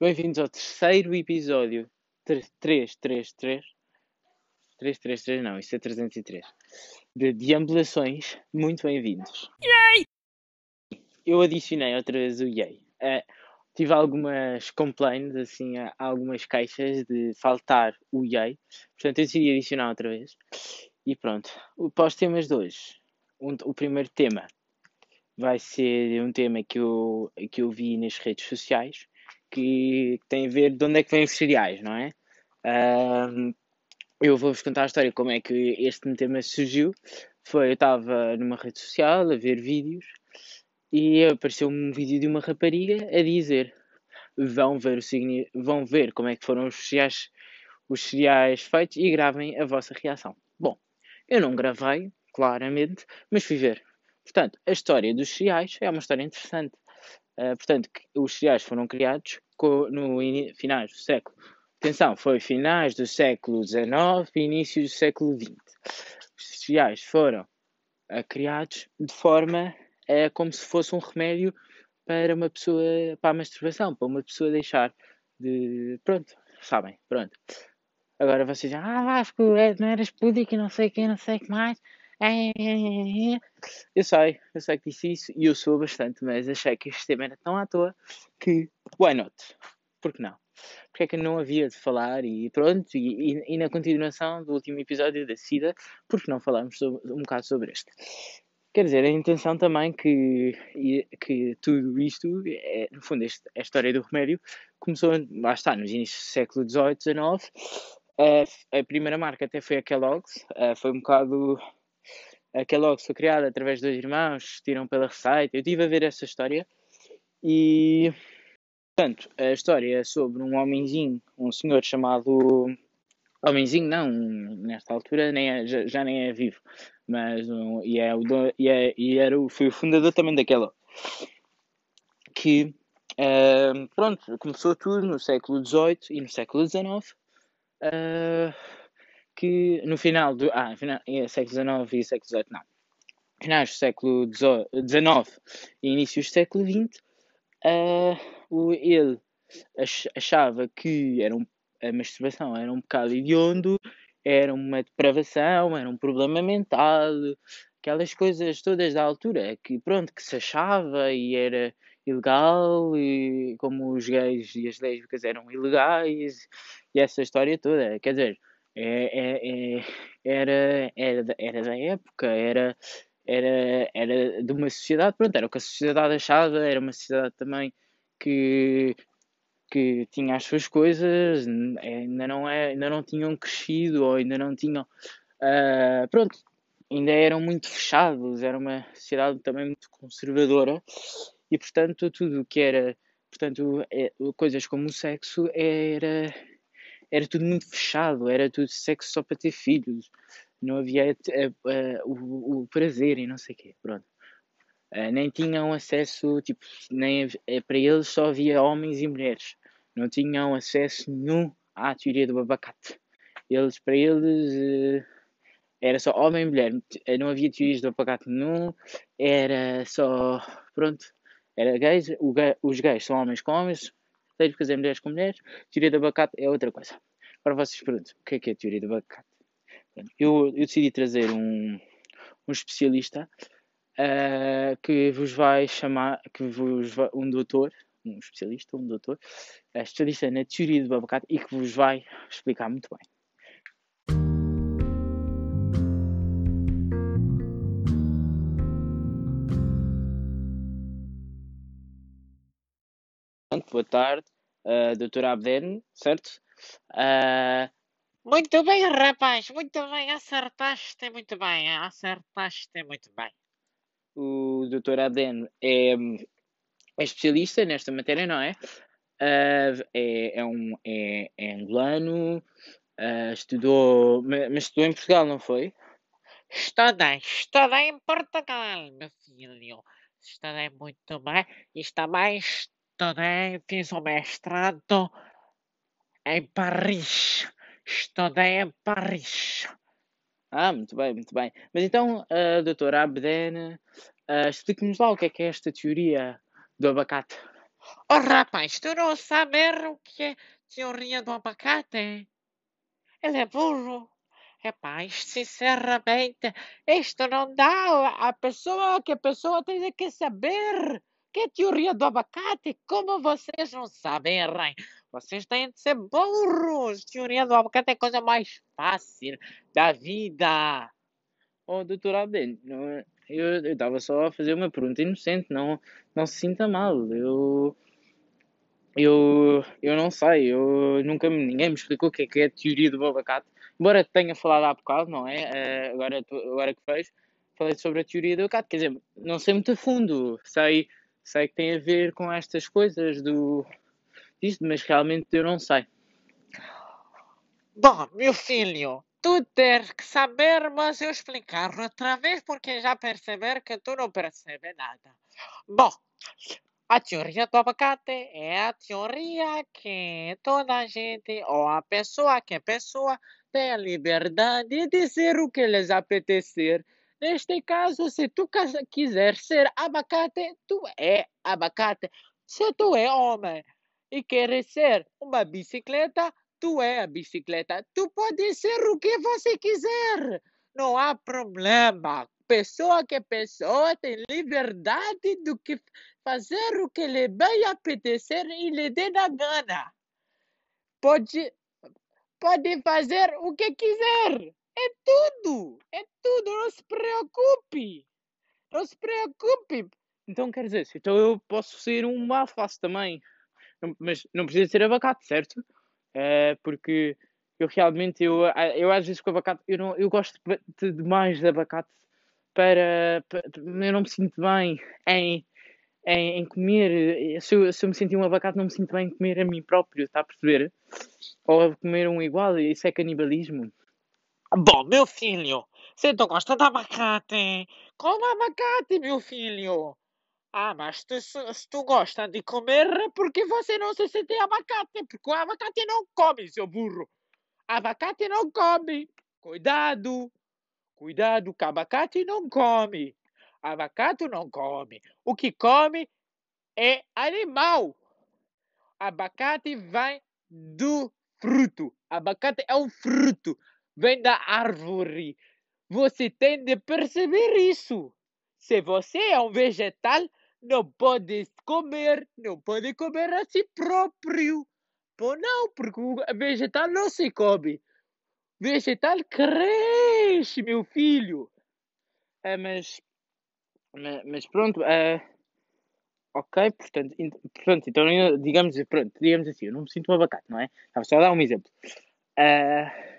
Bem-vindos ao terceiro episódio 333. 333 não, isso é 303. De deambulações. Muito bem-vindos. Yay! Eu adicionei outra vez o yay. Uh, tive algumas complaints, assim, algumas queixas de faltar o yay. Portanto, eu decidi adicionar outra vez. E pronto. Para os temas de hoje. Um, o primeiro tema vai ser um tema que eu, que eu vi nas redes sociais que tem a ver de onde é que vêm os cereais, não é? Eu vou-vos contar a história como é que este tema surgiu. Foi, eu estava numa rede social a ver vídeos e apareceu um vídeo de uma rapariga a dizer vão ver, o, vão ver como é que foram os cereais, os cereais feitos e gravem a vossa reação. Bom, eu não gravei, claramente, mas fui ver. Portanto, a história dos cereais é uma história interessante. Uh, portanto, os cereais foram criados no finais do século. Atenção, foi finais do século XIX e início do século XX. Os cereais foram uh, criados de forma uh, como se fosse um remédio para uma pessoa, para a masturbação, para uma pessoa deixar de. Pronto, sabem, pronto. Agora vocês dizem, ah, Vasco, é, não eras pudico e não sei o que, não sei o que mais. Eu sei, eu sei que disse isso e eu sou bastante, mas achei que este tema era tão à toa que, why not? Por que não? Porque é que não havia de falar e pronto, e, e, e na continuação do último episódio da SIDA, por que não falarmos sobre, um bocado sobre este? Quer dizer, a intenção também que, que tudo isto, é, no fundo, este, a história do remédio, começou, lá está, nos inícios do século XVIII, XIX. A, a primeira marca até foi a Kellogg's, foi um bocado a Kellogg's foi criada através dos irmãos, tiram pela receita. Eu estive a ver essa história e, portanto, a história é sobre um homenzinho, um senhor chamado. Homenzinho, não, nesta altura nem é, já, já, nem é vivo, mas um, e, é o e, é, e era foi o fundador também da Kellogg. Que, uh, pronto, começou tudo no século XVIII e no século XIX. Uh, que no final do. Ah, final, é século XIX e século XVIII, não. Finais do século XIX e inícios do século XX, uh, ele achava que era um, a masturbação era um bocado hediondo, era uma depravação, era um problema mental, aquelas coisas todas da altura, que pronto, que se achava e era ilegal, e como os gays e as lésbicas eram ilegais, e essa história toda. Quer dizer, é, é, é, era, era, era da época, era, era, era de uma sociedade, pronto, era o que a sociedade achava, era uma sociedade também que, que tinha as suas coisas, ainda não, é, ainda não tinham crescido ou ainda não tinham. Uh, pronto, ainda eram muito fechados, era uma sociedade também muito conservadora e, portanto, tudo o que era. Portanto, é, coisas como o sexo era, era tudo muito fechado, era tudo sexo só para ter filhos, não havia uh, uh, o, o, prazer e não sei o quê, pronto. Uh, nem tinham acesso, tipo, nem para eles só havia homens e mulheres, não tinham acesso nenhum à teoria do abacate. Eles, para eles, era só homem e mulher, não havia teorias do abacate nenhum, era só, pronto, era gays, os gays são homens com homens, lésbicas é mulheres com mulheres, teoria do abacate é outra coisa. Agora vocês perguntam, o que é que é a teoria do abacate? Eu, eu decidi trazer um, um especialista uh, que vos vai chamar, que vos vai, um doutor, um especialista, um doutor, uh, especialista na teoria do abacate e que vos vai explicar muito bem. Boa tarde, uh, doutor Abden, certo? Uh... Muito bem, rapaz, muito bem, acertaste muito bem, acertaste muito bem. O doutor Abden é, é, especialista nesta matéria, não é? Uh, é, é, um, é, é angolano, uh, estudou, mas estudou em Portugal, não foi? Estudei, estudei em Portugal, meu filho. Estudei muito bem e também estudei, fiz o mestrado em Paris. Estudei em Paris. Ah, muito bem, muito bem. Mas então, uh, doutor Abden, uh, explique-nos lá o que é que é esta teoria do abacate. Oh, rapaz, tu não sabes o que é teoria do abacate? Ele é burro. Rapaz, sinceramente, isto não dá. A pessoa que a pessoa tem que saber que é teoria do abacate. Como vocês não sabem, vocês têm de ser burros. Teoria do abacate é a coisa mais fácil da vida. Oh, doutor Abel, não, eu estava só a fazer uma pergunta inocente, não, não se sinta mal. Eu, eu, eu não sei, eu nunca ninguém me explicou o que é, que é a teoria do abacate. Embora tenha falado há bocado, não é? Uh, agora, agora que vejo, falei sobre a teoria do abacate. Quer dizer, não sei muito a fundo, sei, sei que tem a ver com estas coisas do disto, mas realmente eu não sei. Bom, meu filho, tu tens que saber, mas eu explicar outra vez porque já perceber que tu não percebes nada. Bom, a teoria do abacate é a teoria que toda a gente, ou a pessoa que é pessoa, tem a liberdade de dizer o que lhes apetecer. Neste caso, se tu quiser ser abacate, tu é abacate. Se tu é homem e queres ser uma bicicleta, tu é a bicicleta. Tu pode ser o que você quiser. Não há problema. Pessoa que pessoa tem liberdade do que fazer o que lhe bem apetecer e lhe dê na gana. Pode, pode fazer o que quiser. É tudo. É tudo. Não se preocupe. Não se preocupe. Então quer dizer, então eu posso ser um alface também mas não precisa ser abacate, certo? Uh, porque eu realmente, eu, eu às vezes com abacate, eu, não, eu gosto de, demais de abacate para, para, Eu não me sinto bem em, em, em comer. Se eu, se eu me sentir um abacate, não me sinto bem em comer a mim próprio, está a perceber? Ou a comer um igual, isso é canibalismo. Bom, meu filho, você não gosta de abacate? Como abacate, meu filho? Ah, mas tu, se tu gosta de comer, porque você não se sente abacate? Porque o abacate não come, seu burro. Abacate não come. Cuidado. Cuidado, que abacate não come. Abacate não come. O que come é animal. Abacate vem do fruto. Abacate é um fruto. Vem da árvore. Você tem de perceber isso. Se você é um vegetal, não pode comer, não pode comer a si próprio. Pô, não, porque o vegetal não se come. Vegetal cresce, meu filho. É, mas, mas, pronto, é, ok, portanto, portanto, então digamos, pronto, digamos assim, eu não me sinto um abacate, não é? Estava só a dar um exemplo. Uh,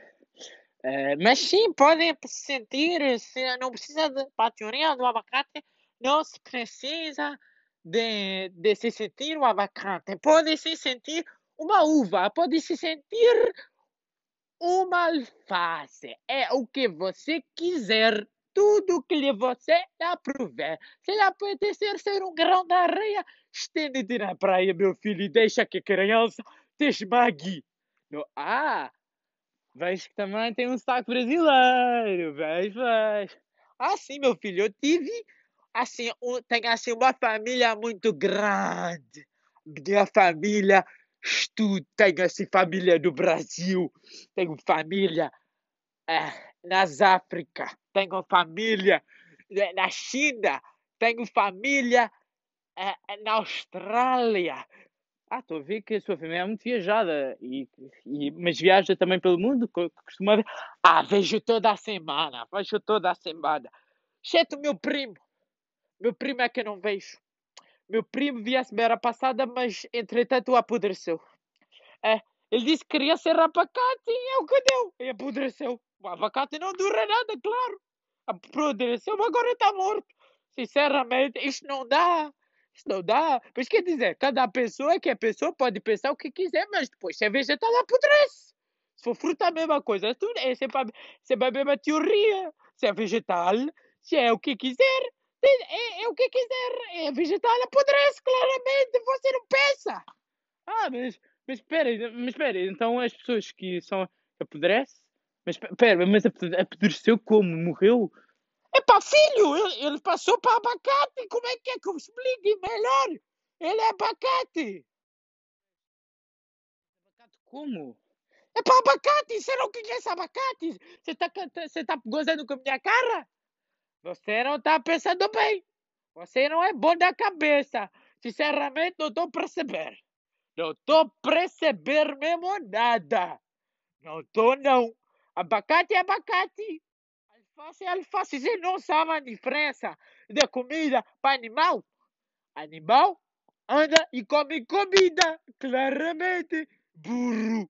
uh, mas sim, podem sentir, se não precisa de, para a teoria do abacate, não se precisa de, de se sentir um abacate, pode se sentir uma uva, pode se sentir uma alface. É o que você quiser, tudo que você aprover. Se apetecer ser um grão de areia, estende-te na praia, meu filho, e deixa que a criança te esmague. No, ah, vejo que também tem um saco brasileiro, vejo, vejo. Ah, sim, meu filho, eu tive assim, um, tenho assim uma família muito grande. Minha família estudo, tenho assim família no Brasil, tenho família é, nas África, tenho família eh, na China, tenho família é, na Austrália. Ah, estou a ver que a sua família é muito viajada, e, e, mas viaja também pelo mundo, costuma ver. Ah, vejo toda a semana, vejo toda a semana. Exceto o meu primo. Meu primo é que eu não vejo. Meu primo via semana passada, mas entretanto apodreceu. É, ele disse que queria ser abacate e é o que deu. E apodreceu. O abacate não dura nada, claro. Apodreceu, agora está morto. Sinceramente, isto não dá. Isto não dá. Pois quer dizer, cada pessoa é que a pessoa pode pensar o que quiser, mas depois se é vegetal apodrece. Se for fruta, a mesma coisa. É sempre a, mesma teoria. Se é vegetal, se é o que quiser. É, é, o que quiser. É vegetal apodrece, claramente. Você não pensa. Ah, mas, mas espera, mas espera. Então as pessoas que são apodrece. Mas espera, mas apodreceu como? Morreu? É para filho, ele, ele passou para abacate. Como é que é que eu explique melhor? Ele é abacate! Abacate como? É para abacate! Você não conhece abacate? Você está você tá gozando com a minha cara? Você não está pensando bem. Você não é bom da cabeça. Sinceramente, não estou a perceber. Não estou a perceber mesmo nada. Não estou, não. Abacate é abacate. É alface. Você não sabe a diferença de comida para animal? Animal anda e come comida. Claramente. Burro.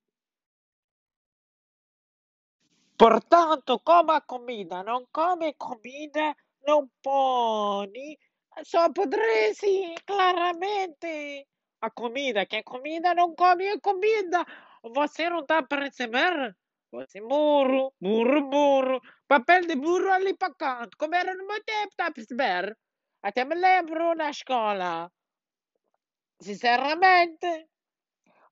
Portanto, coma comida. Não come comida, não pode. Só apodrece, claramente. A comida, que é comida, não come a comida. Você não está a perceber? Você é burro, burro, burro. Papel de burro ali para canto. Como era no meu tempo, está a perceber? Até me lembro na escola. Sinceramente.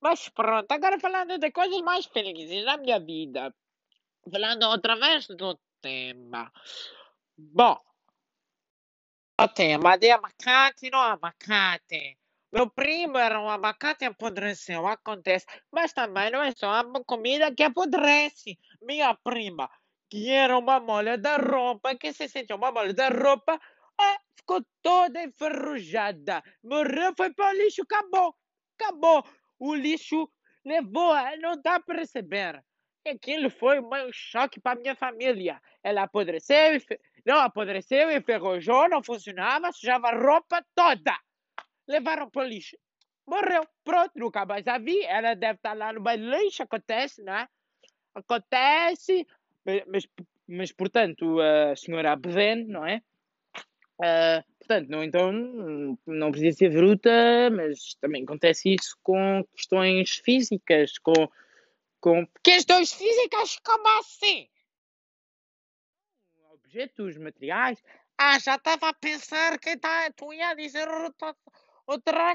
Mas pronto, agora falando de coisas mais felizes na minha vida. Falando outra vez do tema. Bom, o tema de abacate não abacate. Meu primo era um abacate apodreceu, acontece. Mas também não é só a comida que apodrece. Minha prima, que era uma molha da roupa, que se sentiu uma molha da roupa, ah, ficou toda enferrujada. Morreu, foi para o lixo, acabou. Acabou. O lixo levou, não dá para perceber. Aquilo foi um choque para minha família. Ela apodreceu, não apodreceu, enferrujou, não funcionava, sujava a roupa toda. Levaram para o lixo. Morreu. Pronto, nunca mais a vi. Ela deve estar lá no meio lixo, acontece, não é? Acontece. Mas, mas, mas portanto, a senhora Abden, não é? Uh, portanto, não, então não precisa ser bruta, mas também acontece isso com questões físicas, com com questões físicas como assim? Objetos, materiais. Ah, já estava a pensar que tá, tu ia dizer outra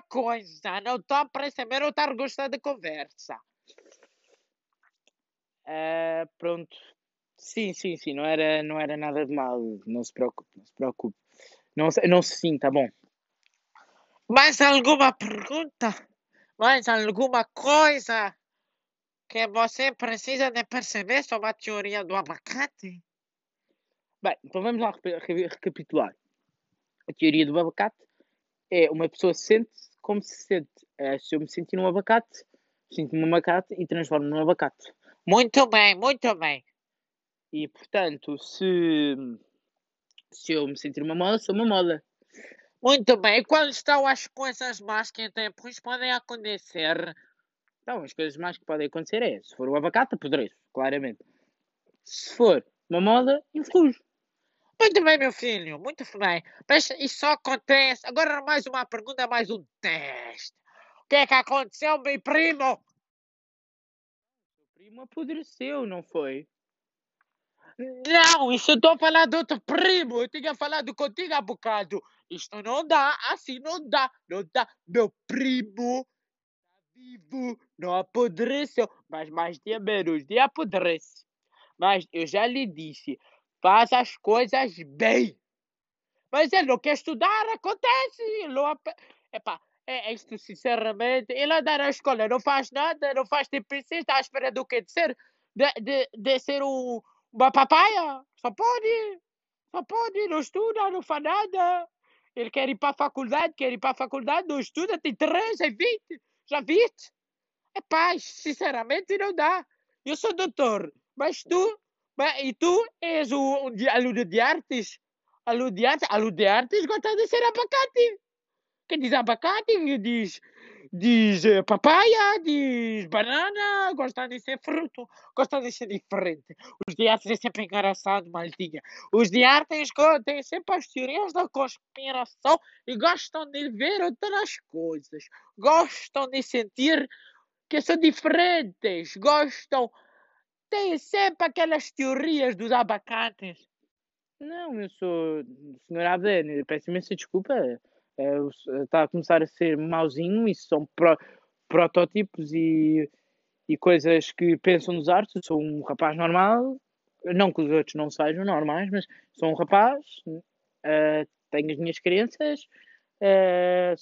coisa. Não estou a perceber ou estar gostando da conversa. Uh, pronto. Sim, sim, sim. Não era, não era nada de mal. Não se preocupe, não se preocupe. Não, não se sinta, bom. Mais alguma pergunta? Mais alguma coisa? que você precisa de perceber sobre a teoria do abacate? Bem, então vamos lá recapitular. A teoria do abacate é uma pessoa se sente como se sente. É, se eu me sentir num abacate, sinto-me um abacate e transformo-me num abacate. Muito bem, muito bem. E portanto, se, se eu me sentir uma mola, sou uma mola. Muito bem. E quando estão as coisas más que depois podem acontecer, então, as coisas mais que podem acontecer é, se for o abacate, apodreço, claramente. Se for uma moda, influjo. Muito bem, meu filho, muito bem. Mas isso só acontece. Agora mais uma pergunta, mais um teste. O que é que aconteceu, meu primo? O primo apodreceu, não foi? Não, isso eu estou falar de outro primo. Eu tinha falado contigo há bocado. Isto não dá, assim não dá, não dá. Meu primo vivo, não apodreceu, mas mais dia menos dia apodrece. Mas eu já lhe disse, faz as coisas bem. Mas ele não quer estudar, acontece. Não, epá, é, é isto sinceramente. Ele anda na escola, não faz nada, não faz TPC, está à espera do quê? De ser, de, de, de ser um, uma papaya? Só pode. Só pode, não estuda, não faz nada. Ele quer ir para a faculdade, quer ir para a faculdade, não estuda, tem 13, é 20. Já viste? É paz, sinceramente não dá. Eu sou doutor, mas tu, mas, e tu és o, aluno de artes. Aluno de artes, aluno de artes gosta de ser abacate. Quem diz abacate diz diz eh, papaya, diz banana, gosta de ser fruto, gosta de ser diferente. Os de artes é sempre engraçado, maldinha. Os de artes têm sempre as teorias da conspiração e gostam de ver outras coisas. Gostam de sentir que são diferentes. Gostam. Têm sempre aquelas teorias dos abacates. Não, eu sou. Senhor Abden, peço imensa desculpa está a começar a ser mauzinho, isso são pro, protótipos e, e coisas que pensam nos artes. Eu sou um rapaz normal, não que os outros não sejam normais, mas sou um rapaz, uh, tenho as minhas crenças, uh,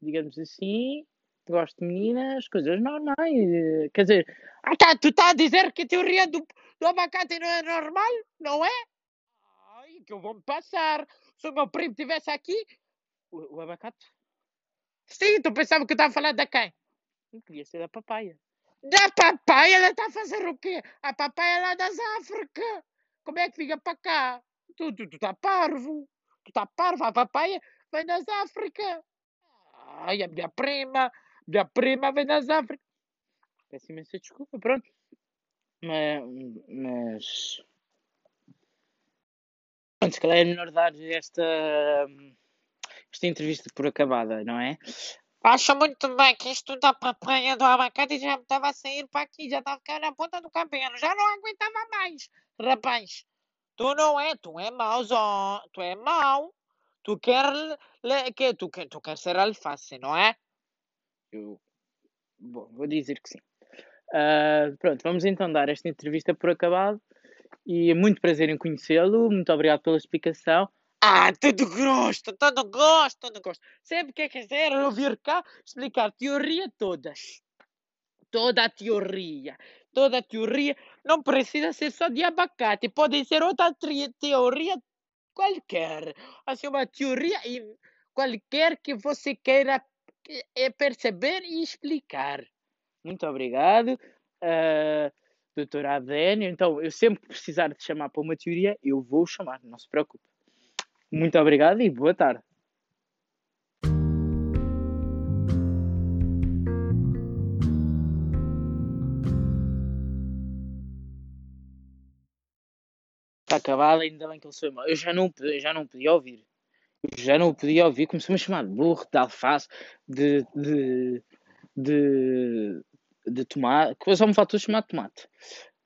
digamos assim, gosto de meninas, coisas normais. Quer dizer, Ah, tá, tu tá a dizer que a teoria do, do abacate não é normal, não é? Ai, que eu vou me passar. Se o meu primo estivesse aqui, o, o abacate sim, tu pensava que eu estava a falar da quem? não podia ser da papaya. Da papaya, ela está a fazer o quê? A papaya é lá das África. Como é que fica para cá? Tu, tu, tu tá parvo. Tu tá parvo, a papaya vem das África. Ai, a minha prima, minha prima vem das África. Peço imensa desculpa, pronto. Mas. Pronto, se calhar é melhor dar esta, esta entrevista por acabada, não é? Acho muito bem que isto da papaya do abacate já estava a sair para aqui, já estava a ficar na ponta do cabelo, já não aguentava mais. Rapaz, tu não é, tu é mau, Zó, tu é mau. Tu quer, que, tu, tu quer ser alface, não é? Eu bom, vou dizer que sim. Ah, pronto, vamos então dar esta entrevista por acabado e é muito prazer em conhecê-lo. Muito obrigado pela explicação. Ah, todo gosto, todo gosto, todo gosto. Sempre que quiser eu vir cá explicar teoria todas. Toda a teoria. Toda a teoria não precisa ser só de abacate. Pode ser outra teoria qualquer. Assim, uma teoria qualquer que você queira eh, perceber e explicar. Muito obrigado, uh, doutor Adênio. Então, eu sempre que precisar de chamar para uma teoria, eu vou chamar, não se preocupe. Muito obrigado e boa tarde. Está acabado, ainda bem que ele mal. Eu já não, eu já não podia ouvir. Já não o podia ouvir. Começou-me a chamar de burro, de alface, de, de, de, de tomate. Só me faltou chamar de tomate.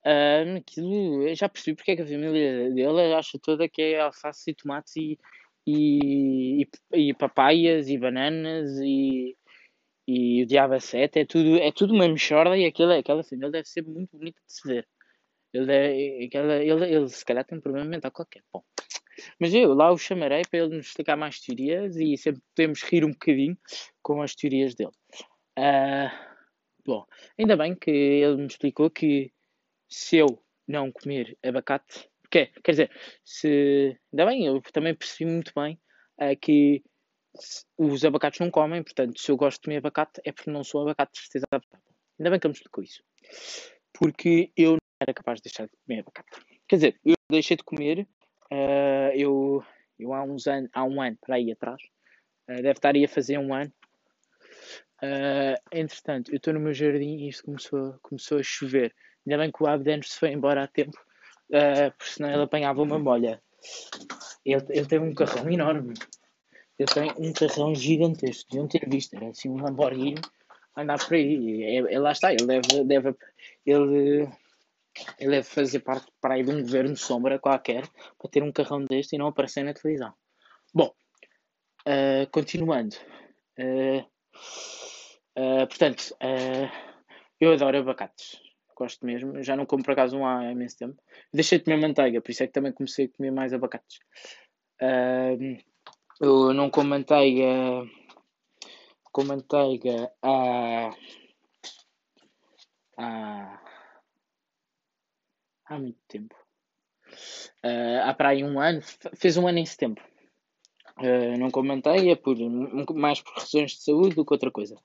Ah, aquilo, já percebi porque é que a família dele acha toda que é alface e tomates e, e, e, e papaias e bananas e, e o diabo a sete. É tudo, é tudo uma mexorda e aquela, aquela família deve ser muito bonita de se ver. Ele, deve, aquela, ele, ele se calhar tem um problema mental qualquer. Bom, mas eu lá o chamarei para ele nos explicar mais teorias e sempre podemos rir um bocadinho com as teorias dele. Ah, bom, ainda bem que ele me explicou que se eu não comer abacate, porque, quer dizer, se. Ainda bem, eu também percebi muito bem ah, que os abacates não comem, portanto, se eu gosto de comer abacate é porque não sou abacate de certeza. Ainda bem que ele me explicou isso. Porque eu era capaz de deixar de comer abacate. Quer dizer, eu deixei de comer, ah, eu, eu há uns anos, há um ano para aí atrás, ah, deve estar aí a fazer um ano. Ah, entretanto, eu estou no meu jardim e isto começou, começou a chover. Ainda bem que o Abdenos se foi embora a tempo, ah, porque senão ele apanhava uma molha. Ele, ele tem um carrão enorme. Ele tem um carrão gigantesco. Deviam ter visto. Era assim um Lamborghini andar por aí. É, é- lá está. Ele deve, deve, ele, ele deve fazer parte para aí de um governo sombra qualquer para ter um carrão deste e não aparecer na televisão. Bom, ah, continuando. Ah, ah, portanto, eu adoro abacates. Gosto mesmo. Já não como por acaso um há imenso tempo. Deixei de comer manteiga, por isso é que também comecei a comer mais abacates. Eu não como manteiga. Com manteiga há. há. Há muito tempo. Ah, há para aí um ano. Fez um ano em setembro. Ah, não como manteiga por, mais por razões de saúde do que outra coisa.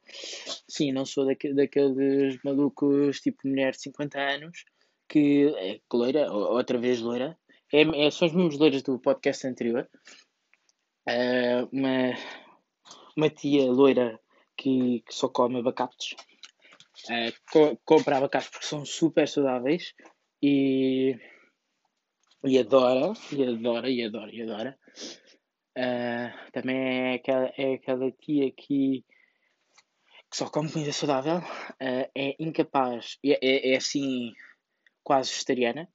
Sim, não sou daque- daqueles malucos tipo mulher de 50 anos que é loira, ou- outra vez loira. É, é, são os mesmos loiras do podcast anterior. Ah, uma, uma tia loira que, que só come abacates. Ah, co- compra abacates porque são super saudáveis e, e adora, e adora, e adora, e adora. Ah, também é aquela, é aquela tia que, que só come comida saudável, ah, é incapaz, é, é, é assim quase vegetariana,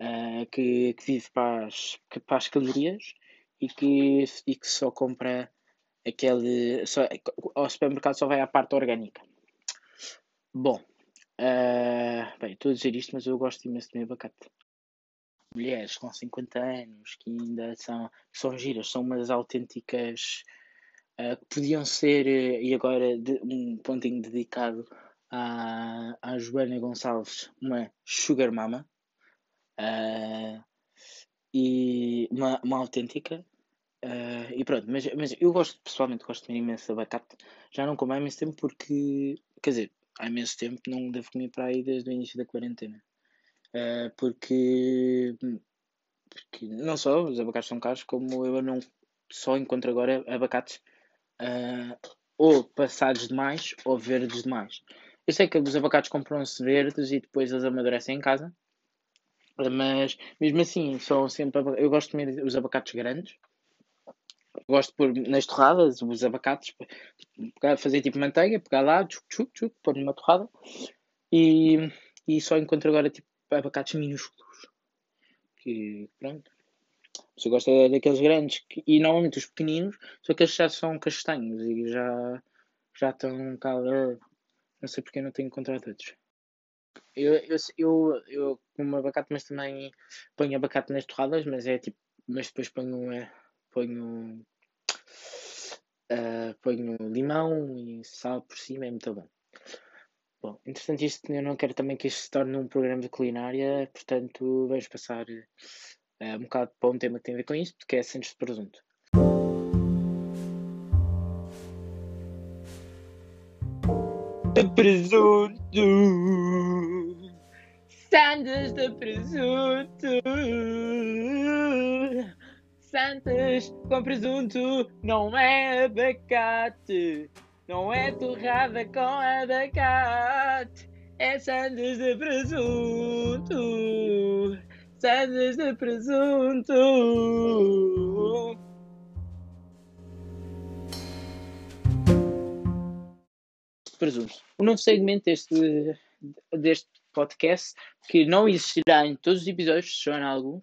ah, que, que vive para as, que- para as calorias e que, e que só compra aquele. Só, ao supermercado só vai à parte orgânica. Bom, ah, bem, estou a dizer isto, mas eu gosto imenso de abacate. Mulheres com 50 anos que ainda são, são giras, são umas autênticas uh, que podiam ser, uh, e agora de, um pontinho dedicado à, à Joana Gonçalves, uma Sugar Mama, uh, e uma, uma autêntica. e pronto, mas, mas eu gosto, pessoalmente, gosto imenso de abacate. Já não como há imenso tempo porque, quer dizer, há imenso tempo não devo comer para aí desde o início da quarentena. porque porque não só os abacates são caros, como eu não só encontro agora abacates uh, ou passados demais ou verdes demais. Eu sei que os abacates compram-se verdes e depois eles amadurecem em casa, mas mesmo assim são sempre. Eu gosto de comer os abacates grandes. Gosto de pôr nas torradas os abacates, fazer tipo manteiga, pegar lá, tchuc, tchuc, tchuc, pôr numa torrada e, e só encontro agora tipo abacates minúsculos que pronto. Você gosta daqueles grandes que, e normalmente os pequeninos, só que estes já são castanhos e já, já estão um bocado. Não sei porque eu não tenho encontrado outros. Eu, eu, eu, eu como abacate, mas também ponho abacate nas torradas, mas é tipo. Mas depois ponho. É, ponho. Uh, ponho limão e sal por cima, é muito bom. Bom, entretanto, isto eu não quero também que isto se torne um programa de culinária, portanto, vamos passar uh, um bocado para um tema que tem a ver com isto, que é Santos de Presunto. De presunto, Santos de presunto, Santos com presunto não é abacate. Não é torrada com abacate, é sandes de presunto. Sandes de presunto. Presunto. O novo segmento deste, deste podcast, que não existirá em todos os episódios, só em alguns,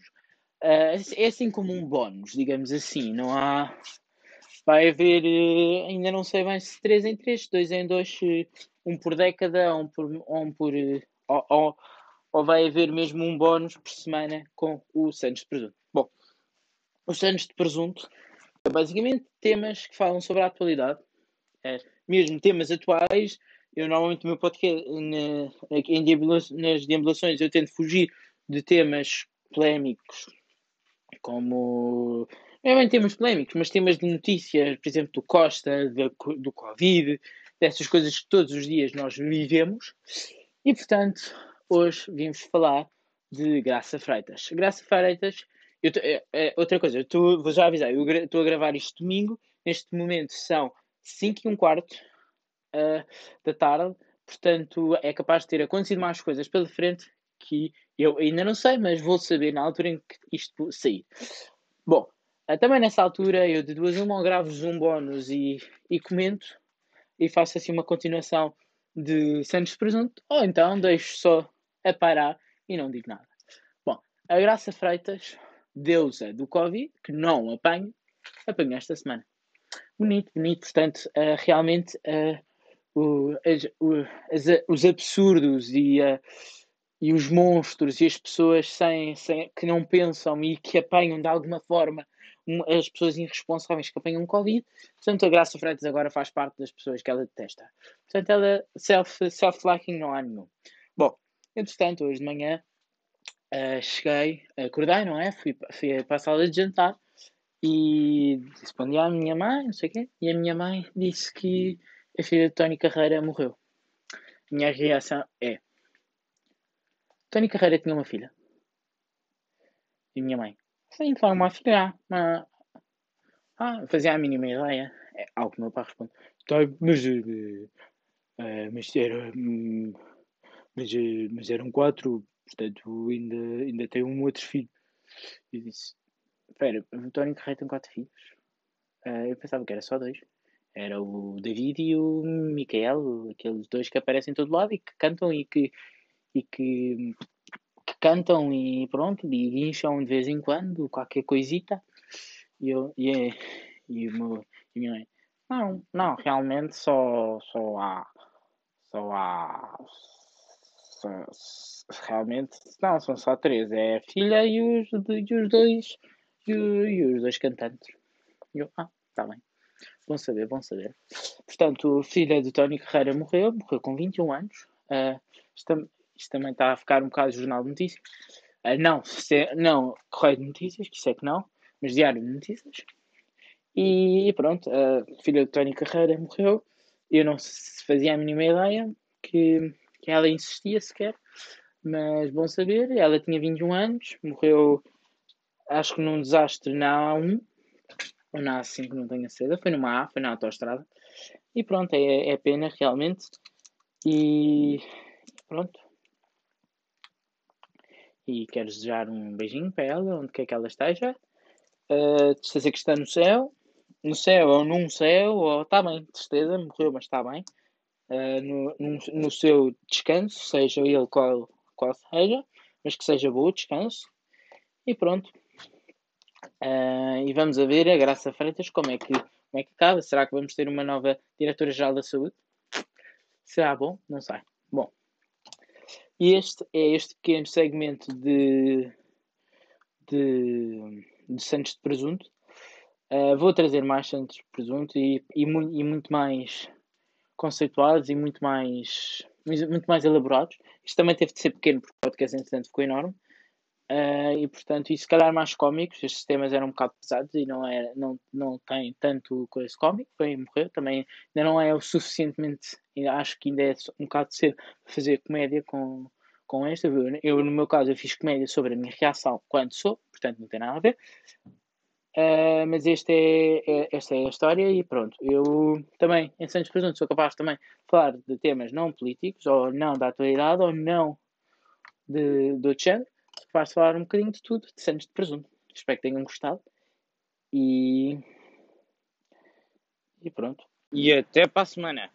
é assim como um bónus, digamos assim. Não há vai haver, eh, ainda não sei bem se 3 em 3, 2 em 2, um por década, um por. Um por eh, ou, ou, ou vai haver mesmo um bónus por semana com o Santos de Presunto. Bom, os Santos de Presunto são basicamente temas que falam sobre a atualidade, é, mesmo temas atuais. Eu normalmente no meu podcast, na, em nas deambulações, eu tento fugir de temas polémicos como não é bem temas polémicos, mas temas de notícias, por exemplo, do Costa, do Covid, dessas coisas que todos os dias nós vivemos. E, portanto, hoje vimos falar de Graça Freitas. Graça Freitas, eu é, é, outra coisa, eu tô, vou já avisar, eu estou a gravar isto domingo, neste momento são 5 e um quarto uh, da tarde, portanto é capaz de ter acontecido mais coisas pela frente que eu ainda não sei, mas vou saber na altura em que isto sair. Bom, Uh, também nessa altura, eu de duas uma gravo-vos um bónus e, e comento e faço assim uma continuação de Santos Presunto, ou então deixo só a parar e não digo nada. Bom, a Graça Freitas, deusa do Covid, que não apanho, apanho esta semana. Bonito, bonito, portanto, uh, realmente uh, o, as, o, as, os absurdos e, uh, e os monstros e as pessoas sem, sem, que não pensam e que apanham de alguma forma as pessoas irresponsáveis que apanham Covid. Portanto, a Graça Freitas agora faz parte das pessoas que ela detesta. Portanto, ela self-liking self não há nenhum. Bom, entretanto, hoje de manhã uh, cheguei, acordei, não é? Fui, fui para a sala de jantar e respondi à minha mãe, não sei o quê, e a minha mãe disse que a filha de Tony Carreira morreu. Minha reação é: Tony Carreira tinha uma filha. E minha mãe, Sim, foi uma filha. Uma... Ah, fazia a mínima ideia. É algo que meu pai responde. Tá, mas, uh, mas, era, um, mas, uh, mas eram quatro, portanto ainda, ainda tem um outro filho. Eu disse, espera, o António Carreira tem quatro filhos? Uh, eu pensava que era só dois. Era o David e o Micael, aqueles dois que aparecem em todo lado e que cantam e que, e que cantam e pronto, e guincham de vez em quando, qualquer coisita. E eu, e, é, e o meu, e minha mãe, não, não, realmente só, só há, só há, só, realmente, não, são só três, é a filha e os, e os dois, e, e os dois cantantes. E eu, ah, tá bem. Bom saber, bom saber. Portanto, o filho do Tony Carreira morreu, morreu com 21 anos. Uh, isto, isto, também está a ficar um bocado jornal de notícias. Uh, não, se, não correio de notícias, que isso é que não, mas diário de notícias. E, pronto, a filha do Tony Carreira morreu. Eu não fazia a mínima ideia que, que ela insistia sequer, mas bom saber. Ela tinha 21 anos, morreu, acho que num desastre na A1, ou na A5, não tenho a certeza. Foi numa A, foi na autostrada. E pronto, é, é pena realmente. E pronto. E quero desejar um beijinho para ela, onde quer que ela esteja. Uh, de certeza que está no céu. No céu ou num céu, ou está bem, de certeza, morreu, mas está bem. Uh, no, no, no, seu descanso, seja ele qual, qual seja, mas que seja bom descanso. E pronto. Uh, e vamos a ver a Graça Freitas como é que como é que acaba. Será que vamos ter uma nova diretora-geral da saúde? Será bom? Não sei. E este é este pequeno segmento de, de, de Santos de Presunto. Uh, vou trazer mais Santos de Presunto e, e, mu e muito mais conceituados e muito mais, muito mais elaborados. Isto também teve de ser pequeno porque o podcast, entretanto, ficou enorme. Uh, e portanto, e se calhar mais cómicos, estes temas eram um bocado pesados e não, é, não, não tem tanto coisa cómico, bem morrer, também ainda não é o suficientemente, acho que ainda é um bocado cedo fazer comédia com, com esta. Eu, no meu caso, eu fiz comédia sobre a minha reação quando sou, portanto não tem nada a ver. Uh, mas este é, é, esta é a história e pronto. Eu também, em Santos Presunto, sou capaz também de falar de temas não políticos, ou não da atualidade, ou não de, do género vais falar um bocadinho de tudo, de Santos de Presunto. Espero que tenham gostado. E. E pronto. E até para a semana.